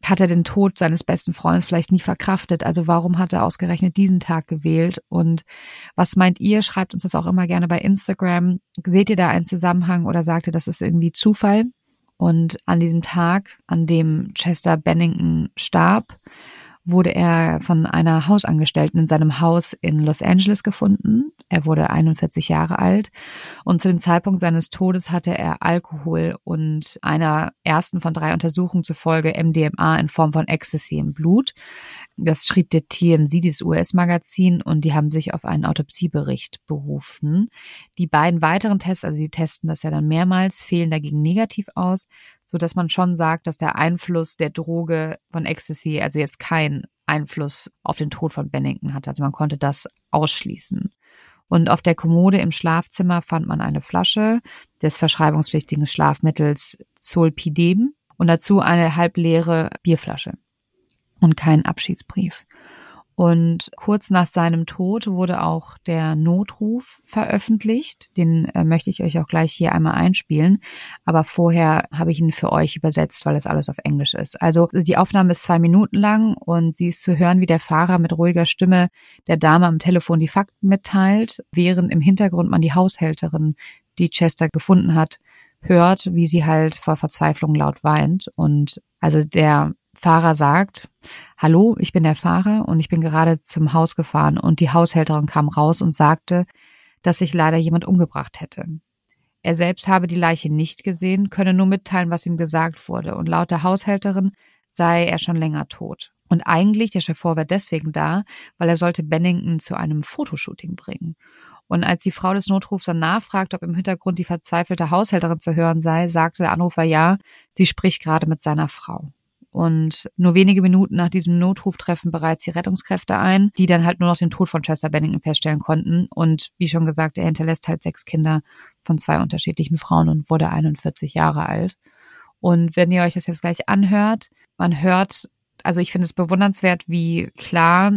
Hat er den Tod seines besten Freundes vielleicht nie verkraftet? Also warum hat er ausgerechnet diesen Tag gewählt? Und was meint ihr? Schreibt uns das auch immer gerne bei Instagram. Seht ihr da einen Zusammenhang oder sagt ihr, das ist irgendwie Zufall? Und an diesem Tag, an dem Chester Bennington starb, wurde er von einer Hausangestellten in seinem Haus in Los Angeles gefunden. Er wurde 41 Jahre alt und zu dem Zeitpunkt seines Todes hatte er Alkohol und einer ersten von drei Untersuchungen zufolge MDMA in Form von Ecstasy im Blut. Das schrieb der TMZ, dieses US-Magazin, und die haben sich auf einen Autopsiebericht berufen. Die beiden weiteren Tests, also die testen das ja dann mehrmals, fehlen dagegen negativ aus, so dass man schon sagt, dass der Einfluss der Droge von Ecstasy also jetzt keinen Einfluss auf den Tod von Bennington hat. Also man konnte das ausschließen. Und auf der Kommode im Schlafzimmer fand man eine Flasche des verschreibungspflichtigen Schlafmittels Zolpidem und dazu eine halbleere Bierflasche und keinen Abschiedsbrief. Und kurz nach seinem Tod wurde auch der Notruf veröffentlicht. Den äh, möchte ich euch auch gleich hier einmal einspielen. Aber vorher habe ich ihn für euch übersetzt, weil das alles auf Englisch ist. Also die Aufnahme ist zwei Minuten lang und sie ist zu hören, wie der Fahrer mit ruhiger Stimme der Dame am Telefon die Fakten mitteilt, während im Hintergrund man die Haushälterin, die Chester gefunden hat, hört, wie sie halt vor Verzweiflung laut weint. Und also der Fahrer sagt, hallo, ich bin der Fahrer und ich bin gerade zum Haus gefahren und die Haushälterin kam raus und sagte, dass sich leider jemand umgebracht hätte. Er selbst habe die Leiche nicht gesehen, könne nur mitteilen, was ihm gesagt wurde und laut der Haushälterin sei er schon länger tot. Und eigentlich, der Chauffeur war deswegen da, weil er sollte Bennington zu einem Fotoshooting bringen. Und als die Frau des Notrufs dann nachfragt, ob im Hintergrund die verzweifelte Haushälterin zu hören sei, sagte der Anrufer ja, sie spricht gerade mit seiner Frau. Und nur wenige Minuten nach diesem Notruf treffen bereits die Rettungskräfte ein, die dann halt nur noch den Tod von Chester Bennington feststellen konnten. Und wie schon gesagt, er hinterlässt halt sechs Kinder von zwei unterschiedlichen Frauen und wurde 41 Jahre alt. Und wenn ihr euch das jetzt gleich anhört, man hört, also ich finde es bewundernswert, wie klar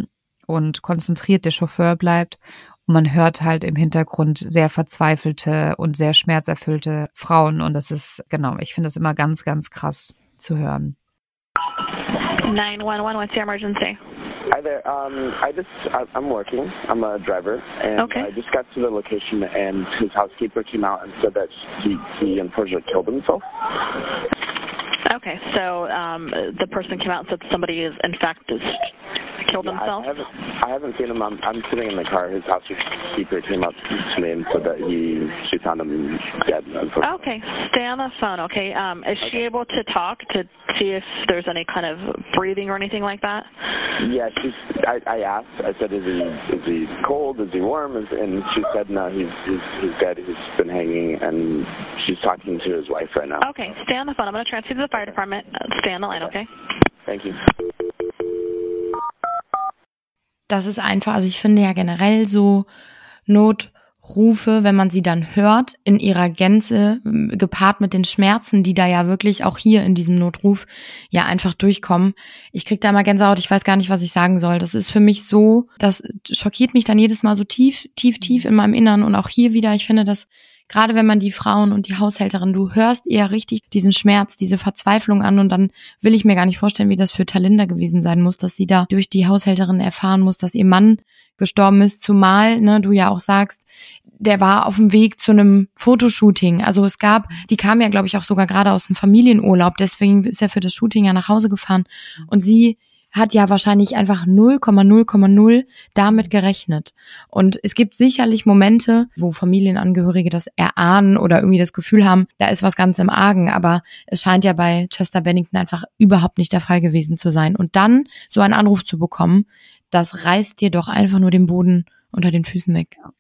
und konzentriert der Chauffeur bleibt. Und man hört halt im Hintergrund sehr verzweifelte und sehr schmerzerfüllte Frauen. Und das ist, genau, ich finde das immer ganz, ganz krass zu hören. 911, what's your emergency? Hi there. Um, I just I'm working. I'm a driver, and okay. I just got to the location, and his housekeeper came out and said that he he unfortunately killed himself. Okay, so um, the person came out and said somebody is in fact is killed yeah, himself? I, I, haven't, I haven't seen him. I'm, I'm sitting in the car. His housekeeper came up to me and said that he she found him dead. Okay, stay on the phone. Okay, um, is okay. she able to talk to see if there's any kind of breathing or anything like that? Yeah, she's. I, I asked. I said, "Is he is he cold? Is he warm?" And she said, "No, he's he's, he's dead. He's been hanging." And she's talking to his wife right now. Okay, stay on the phone. I'm going to transfer to the fire department. Stay on the line, okay? Thank you. Das ist einfach, also ich finde ja generell so Notrufe, wenn man sie dann hört, in ihrer Gänze, gepaart mit den Schmerzen, die da ja wirklich auch hier in diesem Notruf ja einfach durchkommen. Ich krieg da mal Gänsehaut, ich weiß gar nicht, was ich sagen soll. Das ist für mich so, das schockiert mich dann jedes Mal so tief, tief, tief in meinem Innern und auch hier wieder, ich finde das gerade wenn man die Frauen und die Haushälterin, du hörst eher richtig diesen Schmerz, diese Verzweiflung an und dann will ich mir gar nicht vorstellen, wie das für Talinda gewesen sein muss, dass sie da durch die Haushälterin erfahren muss, dass ihr Mann gestorben ist, zumal, ne, du ja auch sagst, der war auf dem Weg zu einem Fotoshooting. Also es gab, die kam ja, glaube ich, auch sogar gerade aus dem Familienurlaub, deswegen ist er für das Shooting ja nach Hause gefahren. Und sie hat ja wahrscheinlich einfach 0,0,0 damit gerechnet. Und es gibt sicherlich Momente, wo Familienangehörige das erahnen oder irgendwie das Gefühl haben, da ist was ganz im Argen. Aber es scheint ja bei Chester Bennington einfach überhaupt nicht der Fall gewesen zu sein. Und dann so einen Anruf zu bekommen, das reißt dir doch einfach nur den Boden unter den Füßen weg. Ja,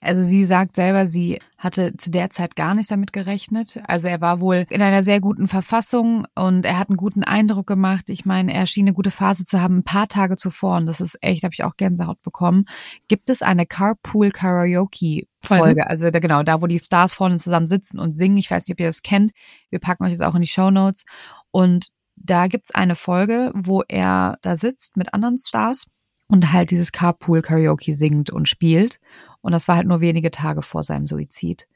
also sie sagt selber, sie hatte zu der Zeit gar nicht damit gerechnet. Also er war wohl in einer sehr guten Verfassung und er hat einen guten Eindruck gemacht. Ich meine, er schien eine gute Phase zu haben, ein paar Tage zuvor und das ist echt, habe ich auch Gänsehaut bekommen. Gibt es eine Carpool Karaoke Folge? Also da, genau, da wo die Stars vorne zusammen sitzen und singen. Ich weiß nicht, ob ihr das kennt. Wir packen euch das auch in die Show Notes und da gibt's eine Folge, wo er da sitzt mit anderen Stars und halt dieses Carpool Karaoke singt und spielt. Und das war halt nur wenige Tage vor seinem Suizid.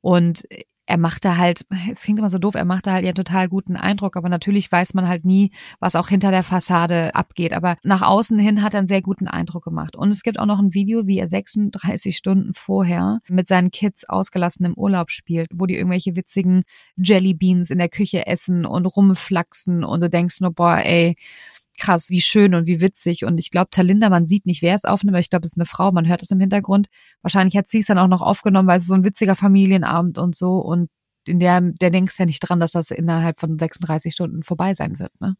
Und er machte halt, *laughs* es klingt immer so doof, er machte halt ja total guten Eindruck, aber natürlich weiß man halt nie, was auch hinter der Fassade abgeht. Aber nach außen hin hat er einen sehr guten Eindruck gemacht. Und es gibt auch noch ein Video, wie er 36 Stunden vorher mit seinen Kids ausgelassen im Urlaub spielt, wo die irgendwelche witzigen Jellybeans in der Küche essen und rumflaxen und du denkst nur, boah, ey, krass, wie schön und wie witzig. Und ich glaube, Talinda, man sieht nicht, wer es aufnimmt, aber ich glaube, es ist eine Frau, man hört es im Hintergrund. Wahrscheinlich hat sie es dann auch noch aufgenommen, weil es so ein witziger Familienabend und so. Und in der, der denkst ja nicht dran, dass das innerhalb von 36 Stunden vorbei sein wird. Ne?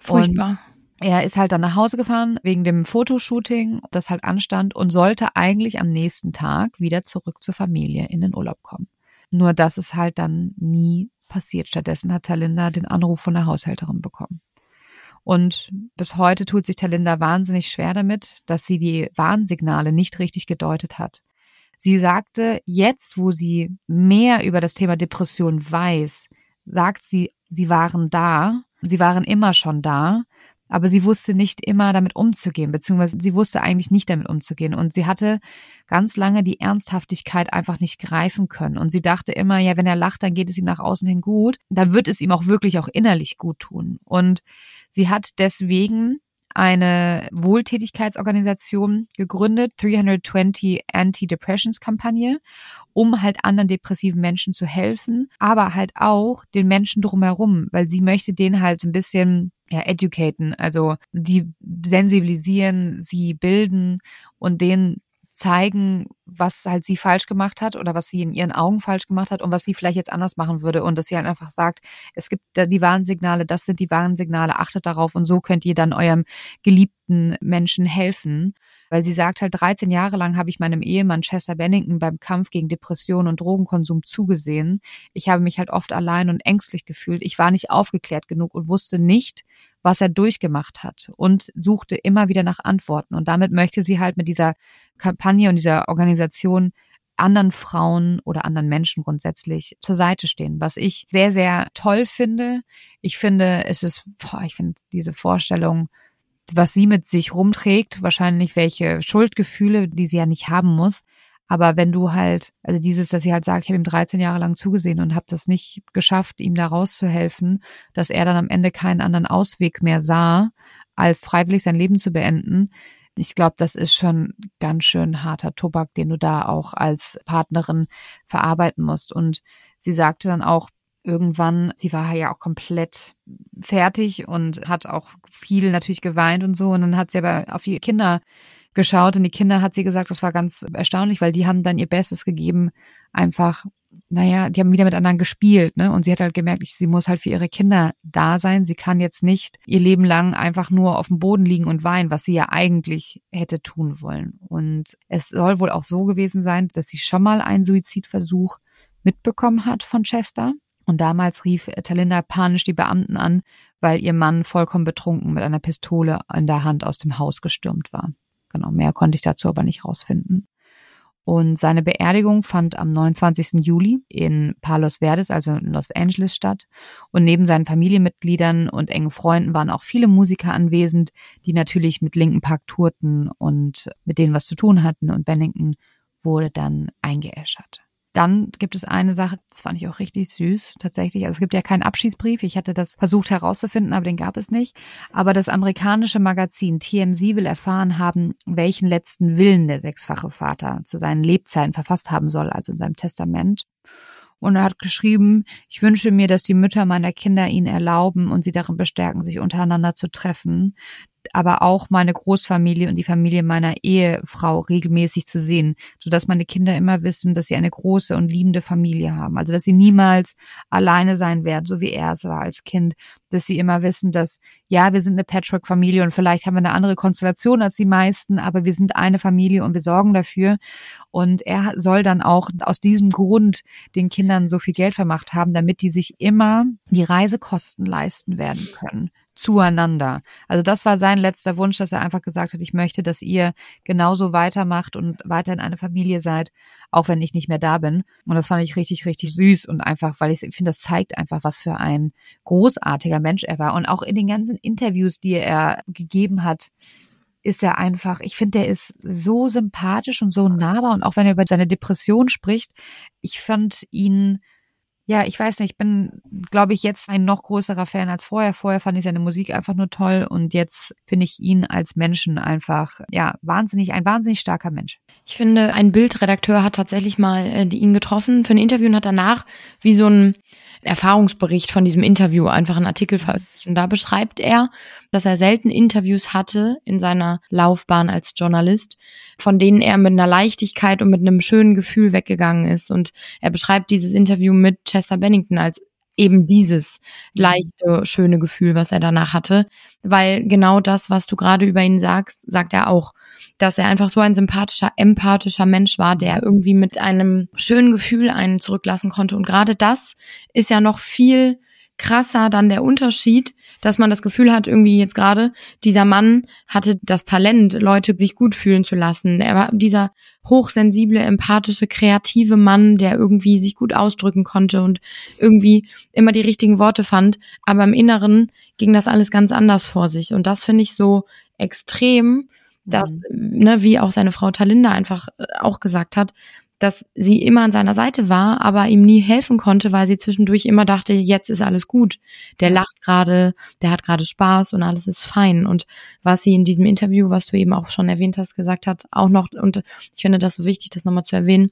Furchtbar. er ist halt dann nach Hause gefahren wegen dem Fotoshooting, das halt anstand und sollte eigentlich am nächsten Tag wieder zurück zur Familie in den Urlaub kommen. Nur das ist halt dann nie passiert. Stattdessen hat Talinda den Anruf von der Haushälterin bekommen. Und bis heute tut sich Talinda wahnsinnig schwer damit, dass sie die Warnsignale nicht richtig gedeutet hat. Sie sagte, jetzt, wo sie mehr über das Thema Depression weiß, sagt sie, sie waren da, sie waren immer schon da, aber sie wusste nicht immer damit umzugehen, beziehungsweise sie wusste eigentlich nicht damit umzugehen. Und sie hatte ganz lange die Ernsthaftigkeit einfach nicht greifen können. Und sie dachte immer, ja, wenn er lacht, dann geht es ihm nach außen hin gut, dann wird es ihm auch wirklich auch innerlich gut tun. Und sie hat deswegen eine Wohltätigkeitsorganisation gegründet, 320 Anti-Depressions-Kampagne, um halt anderen depressiven Menschen zu helfen, aber halt auch den Menschen drumherum, weil sie möchte denen halt ein bisschen ja, educaten, also die sensibilisieren, sie bilden und denen zeigen, was halt sie falsch gemacht hat oder was sie in ihren Augen falsch gemacht hat und was sie vielleicht jetzt anders machen würde und dass sie halt einfach sagt, es gibt da die Warnsignale, das sind die Warnsignale, achtet darauf und so könnt ihr dann eurem geliebten Menschen helfen. Weil sie sagt halt, 13 Jahre lang habe ich meinem Ehemann Chester Bennington beim Kampf gegen Depression und Drogenkonsum zugesehen. Ich habe mich halt oft allein und ängstlich gefühlt. Ich war nicht aufgeklärt genug und wusste nicht, was er durchgemacht hat und suchte immer wieder nach Antworten. Und damit möchte sie halt mit dieser Kampagne und dieser Organisation anderen Frauen oder anderen Menschen grundsätzlich zur Seite stehen, was ich sehr, sehr toll finde. Ich finde, es ist, boah, ich finde diese Vorstellung, was sie mit sich rumträgt, wahrscheinlich welche Schuldgefühle, die sie ja nicht haben muss, aber wenn du halt, also dieses, dass sie halt sagt, ich habe ihm 13 Jahre lang zugesehen und habe das nicht geschafft, ihm da rauszuhelfen, dass er dann am Ende keinen anderen Ausweg mehr sah, als freiwillig sein Leben zu beenden. Ich glaube, das ist schon ganz schön harter Tobak, den du da auch als Partnerin verarbeiten musst. Und sie sagte dann auch, irgendwann, sie war ja auch komplett fertig und hat auch viel natürlich geweint und so. Und dann hat sie aber auf ihre Kinder geschaut und die Kinder hat sie gesagt, das war ganz erstaunlich, weil die haben dann ihr Bestes gegeben, einfach, naja, die haben wieder mit anderen gespielt, ne? Und sie hat halt gemerkt, sie muss halt für ihre Kinder da sein. Sie kann jetzt nicht ihr Leben lang einfach nur auf dem Boden liegen und weinen, was sie ja eigentlich hätte tun wollen. Und es soll wohl auch so gewesen sein, dass sie schon mal einen Suizidversuch mitbekommen hat von Chester. Und damals rief Talinda panisch die Beamten an, weil ihr Mann vollkommen betrunken mit einer Pistole in der Hand aus dem Haus gestürmt war. Genau, mehr konnte ich dazu aber nicht rausfinden. Und seine Beerdigung fand am 29. Juli in Palos Verdes, also in Los Angeles, statt. Und neben seinen Familienmitgliedern und engen Freunden waren auch viele Musiker anwesend, die natürlich mit Linken Park tourten und mit denen was zu tun hatten. Und Bennington wurde dann eingeäschert. Dann gibt es eine Sache, das fand ich auch richtig süß, tatsächlich. Also es gibt ja keinen Abschiedsbrief. Ich hatte das versucht herauszufinden, aber den gab es nicht. Aber das amerikanische Magazin TMZ will erfahren haben, welchen letzten Willen der sechsfache Vater zu seinen Lebzeiten verfasst haben soll, also in seinem Testament. Und er hat geschrieben, ich wünsche mir, dass die Mütter meiner Kinder ihnen erlauben und sie darin bestärken, sich untereinander zu treffen, aber auch meine Großfamilie und die Familie meiner Ehefrau regelmäßig zu sehen, sodass meine Kinder immer wissen, dass sie eine große und liebende Familie haben. Also, dass sie niemals alleine sein werden, so wie er es war als Kind. Dass sie immer wissen, dass, ja, wir sind eine Patchwork-Familie und vielleicht haben wir eine andere Konstellation als die meisten, aber wir sind eine Familie und wir sorgen dafür. Und er soll dann auch aus diesem Grund den Kindern so viel Geld vermacht haben, damit die sich immer die Reisekosten leisten werden können zueinander. Also das war sein letzter Wunsch, dass er einfach gesagt hat, ich möchte, dass ihr genauso weitermacht und weiterhin eine Familie seid, auch wenn ich nicht mehr da bin. Und das fand ich richtig, richtig süß und einfach, weil ich, finde, das zeigt einfach, was für ein großartiger Mensch er war. Und auch in den ganzen Interviews, die er gegeben hat, ist er einfach, ich finde, der ist so sympathisch und so nahbar und auch wenn er über seine Depression spricht, ich fand ihn ja, ich weiß nicht, ich bin, glaube ich, jetzt ein noch größerer Fan als vorher. Vorher fand ich seine Musik einfach nur toll und jetzt finde ich ihn als Menschen einfach, ja, wahnsinnig, ein wahnsinnig starker Mensch. Ich finde, ein Bildredakteur hat tatsächlich mal äh, ihn getroffen für ein Interview und hat danach wie so ein Erfahrungsbericht von diesem Interview einfach einen Artikel veröffentlicht. Und da beschreibt er, dass er selten Interviews hatte in seiner Laufbahn als Journalist, von denen er mit einer Leichtigkeit und mit einem schönen Gefühl weggegangen ist. Und er beschreibt dieses Interview mit Chester Bennington als eben dieses leichte, schöne Gefühl, was er danach hatte. Weil genau das, was du gerade über ihn sagst, sagt er auch, dass er einfach so ein sympathischer, empathischer Mensch war, der irgendwie mit einem schönen Gefühl einen zurücklassen konnte. Und gerade das ist ja noch viel krasser dann der Unterschied, dass man das Gefühl hat, irgendwie jetzt gerade, dieser Mann hatte das Talent, Leute sich gut fühlen zu lassen. Er war dieser hochsensible, empathische, kreative Mann, der irgendwie sich gut ausdrücken konnte und irgendwie immer die richtigen Worte fand. Aber im Inneren ging das alles ganz anders vor sich. Und das finde ich so extrem, dass, mhm. ne, wie auch seine Frau Talinda einfach äh, auch gesagt hat, dass sie immer an seiner Seite war, aber ihm nie helfen konnte, weil sie zwischendurch immer dachte, jetzt ist alles gut. Der lacht gerade, der hat gerade Spaß und alles ist fein. Und was sie in diesem Interview, was du eben auch schon erwähnt hast, gesagt hat, auch noch, und ich finde das so wichtig, das nochmal zu erwähnen,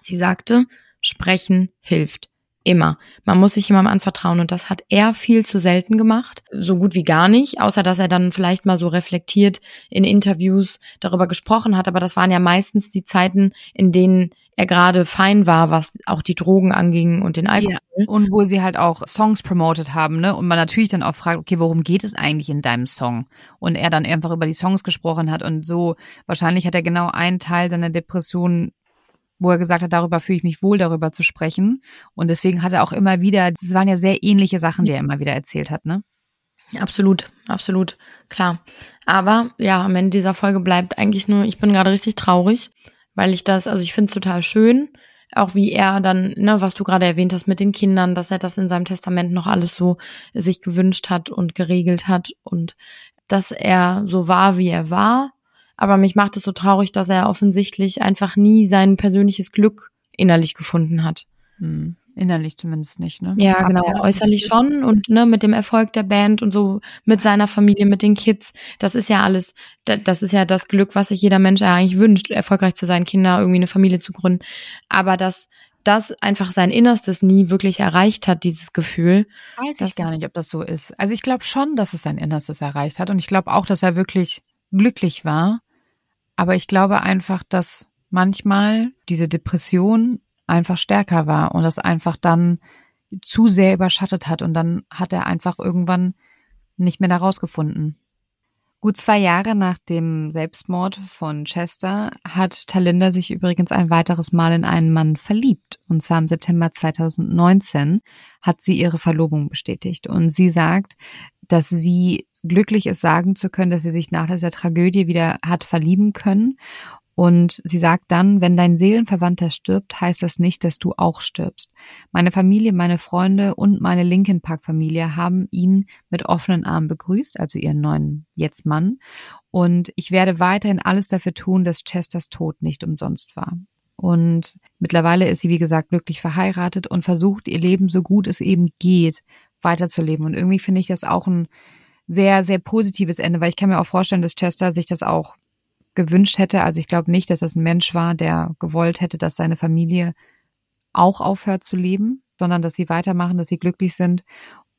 sie sagte, sprechen hilft. Immer. Man muss sich jemandem anvertrauen und das hat er viel zu selten gemacht, so gut wie gar nicht, außer dass er dann vielleicht mal so reflektiert in Interviews darüber gesprochen hat, aber das waren ja meistens die Zeiten, in denen er gerade fein war, was auch die Drogen anging und den Alkohol. Ja. Und wo sie halt auch Songs promoted haben, ne? Und man natürlich dann auch fragt, okay, worum geht es eigentlich in deinem Song? Und er dann einfach über die Songs gesprochen hat und so, wahrscheinlich hat er genau einen Teil seiner Depression wo er gesagt hat, darüber fühle ich mich wohl, darüber zu sprechen. Und deswegen hat er auch immer wieder, das waren ja sehr ähnliche Sachen, die er immer wieder erzählt hat, ne? Absolut, absolut, klar. Aber ja, am Ende dieser Folge bleibt eigentlich nur, ich bin gerade richtig traurig, weil ich das, also ich finde es total schön, auch wie er dann, ne, was du gerade erwähnt hast mit den Kindern, dass er das in seinem Testament noch alles so sich gewünscht hat und geregelt hat und dass er so war, wie er war aber mich macht es so traurig, dass er offensichtlich einfach nie sein persönliches Glück innerlich gefunden hat. Hm. Innerlich zumindest nicht, ne? Ja, genau. Äußerlich schon und ne, mit dem Erfolg der Band und so mit seiner Familie, mit den Kids. Das ist ja alles, das ist ja das Glück, was sich jeder Mensch eigentlich wünscht, erfolgreich zu sein, Kinder, irgendwie eine Familie zu gründen. Aber dass das einfach sein Innerstes nie wirklich erreicht hat, dieses Gefühl. Weiß ich gar nicht, ob das so ist. Also ich glaube schon, dass es sein Innerstes erreicht hat und ich glaube auch, dass er wirklich glücklich war. Aber ich glaube einfach, dass manchmal diese Depression einfach stärker war und das einfach dann zu sehr überschattet hat und dann hat er einfach irgendwann nicht mehr da rausgefunden. Gut zwei Jahre nach dem Selbstmord von Chester hat Talinda sich übrigens ein weiteres Mal in einen Mann verliebt. Und zwar im September 2019 hat sie ihre Verlobung bestätigt. Und sie sagt, dass sie glücklich ist, sagen zu können, dass sie sich nach dieser Tragödie wieder hat verlieben können. Und sie sagt dann, wenn dein Seelenverwandter stirbt, heißt das nicht, dass du auch stirbst. Meine Familie, meine Freunde und meine Linkin Park Familie haben ihn mit offenen Armen begrüßt, also ihren neuen jetzt Mann. Und ich werde weiterhin alles dafür tun, dass Chesters Tod nicht umsonst war. Und mittlerweile ist sie, wie gesagt, glücklich verheiratet und versucht ihr Leben so gut es eben geht weiterzuleben. Und irgendwie finde ich das auch ein sehr, sehr positives Ende, weil ich kann mir auch vorstellen, dass Chester sich das auch gewünscht hätte. Also ich glaube nicht, dass das ein Mensch war, der gewollt hätte, dass seine Familie auch aufhört zu leben, sondern dass sie weitermachen, dass sie glücklich sind.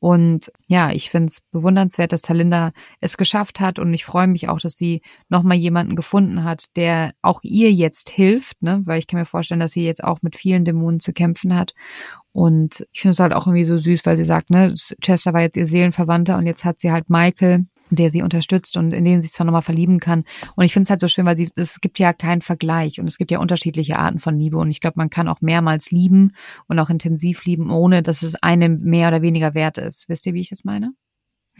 Und ja, ich finde es bewundernswert, dass Talinda es geschafft hat und ich freue mich auch, dass sie nochmal jemanden gefunden hat, der auch ihr jetzt hilft, ne? weil ich kann mir vorstellen, dass sie jetzt auch mit vielen Dämonen zu kämpfen hat und ich finde es halt auch irgendwie so süß, weil sie sagt, ne, Chester war jetzt ihr Seelenverwandter und jetzt hat sie halt Michael, der sie unterstützt und in den sie sich zwar nochmal verlieben kann. Und ich finde es halt so schön, weil sie, es gibt ja keinen Vergleich und es gibt ja unterschiedliche Arten von Liebe. Und ich glaube, man kann auch mehrmals lieben und auch intensiv lieben, ohne dass es einem mehr oder weniger wert ist. Wisst ihr, wie ich das meine?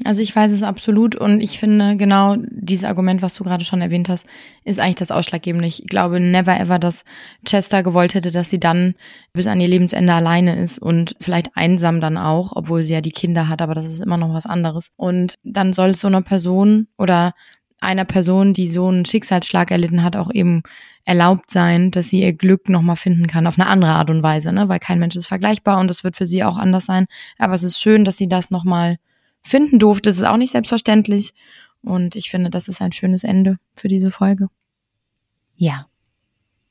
Also ich weiß es absolut und ich finde genau dieses Argument, was du gerade schon erwähnt hast, ist eigentlich das Ausschlaggebende. Ich glaube never ever, dass Chester gewollt hätte, dass sie dann bis an ihr Lebensende alleine ist und vielleicht einsam dann auch, obwohl sie ja die Kinder hat, aber das ist immer noch was anderes. Und dann soll es so einer Person oder einer Person, die so einen Schicksalsschlag erlitten hat, auch eben erlaubt sein, dass sie ihr Glück nochmal finden kann auf eine andere Art und Weise, ne? weil kein Mensch ist vergleichbar und das wird für sie auch anders sein. Aber es ist schön, dass sie das nochmal finden durfte. Das ist auch nicht selbstverständlich. Und ich finde, das ist ein schönes Ende für diese Folge. Ja.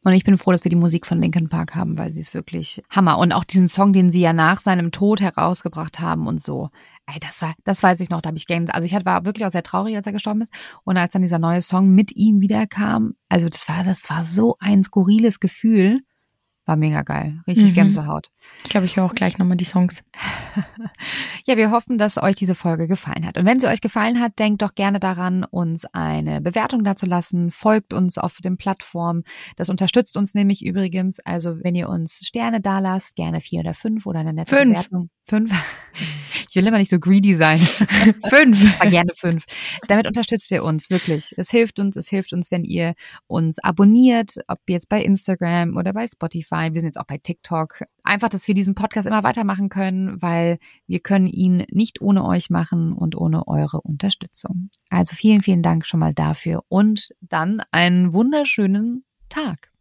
Und ich bin froh, dass wir die Musik von Linkin Park haben, weil sie ist wirklich Hammer. Und auch diesen Song, den sie ja nach seinem Tod herausgebracht haben und so. Ey, das war, das weiß ich noch, da habe ich Games. Also ich war wirklich auch sehr traurig, als er gestorben ist. Und als dann dieser neue Song mit ihm wiederkam, also das war, das war so ein skurriles Gefühl war mega geil. Richtig Mhm. Gänsehaut. Ich glaube, ich höre auch gleich nochmal die Songs. *laughs* Ja, wir hoffen, dass euch diese Folge gefallen hat. Und wenn sie euch gefallen hat, denkt doch gerne daran, uns eine Bewertung dazulassen. Folgt uns auf den Plattformen. Das unterstützt uns nämlich übrigens. Also wenn ihr uns Sterne da lasst, gerne vier oder fünf oder eine nette Fünf. Bewertung. Fünf. *laughs* Ich will immer nicht so greedy sein. *laughs* Fünf. Aber gerne fünf. Damit unterstützt ihr uns wirklich. Es hilft uns, es hilft uns, wenn ihr uns abonniert, ob jetzt bei Instagram oder bei Spotify. Wir sind jetzt auch bei TikTok. Einfach, dass wir diesen Podcast immer weitermachen können, weil wir können ihn nicht ohne euch machen und ohne eure Unterstützung. Also vielen, vielen Dank schon mal dafür und dann einen wunderschönen Tag.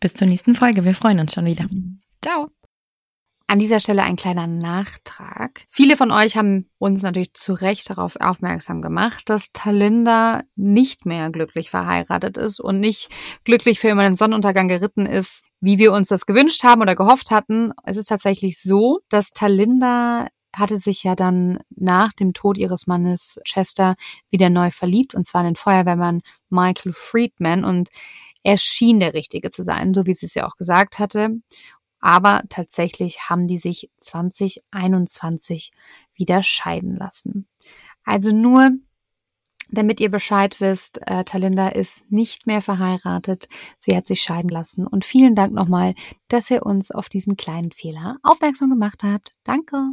Bis zur nächsten Folge. Wir freuen uns schon wieder. Ciao. An dieser Stelle ein kleiner Nachtrag. Viele von euch haben uns natürlich zu Recht darauf aufmerksam gemacht, dass Talinda nicht mehr glücklich verheiratet ist und nicht glücklich für immer den Sonnenuntergang geritten ist, wie wir uns das gewünscht haben oder gehofft hatten. Es ist tatsächlich so, dass Talinda hatte sich ja dann nach dem Tod ihres Mannes Chester wieder neu verliebt, und zwar in den Feuerwehrmann Michael Friedman. Und er schien der Richtige zu sein, so wie sie es ja auch gesagt hatte. Aber tatsächlich haben die sich 2021 wieder scheiden lassen. Also nur, damit ihr Bescheid wisst, äh, Talinda ist nicht mehr verheiratet. Sie hat sich scheiden lassen. Und vielen Dank nochmal, dass ihr uns auf diesen kleinen Fehler aufmerksam gemacht habt. Danke.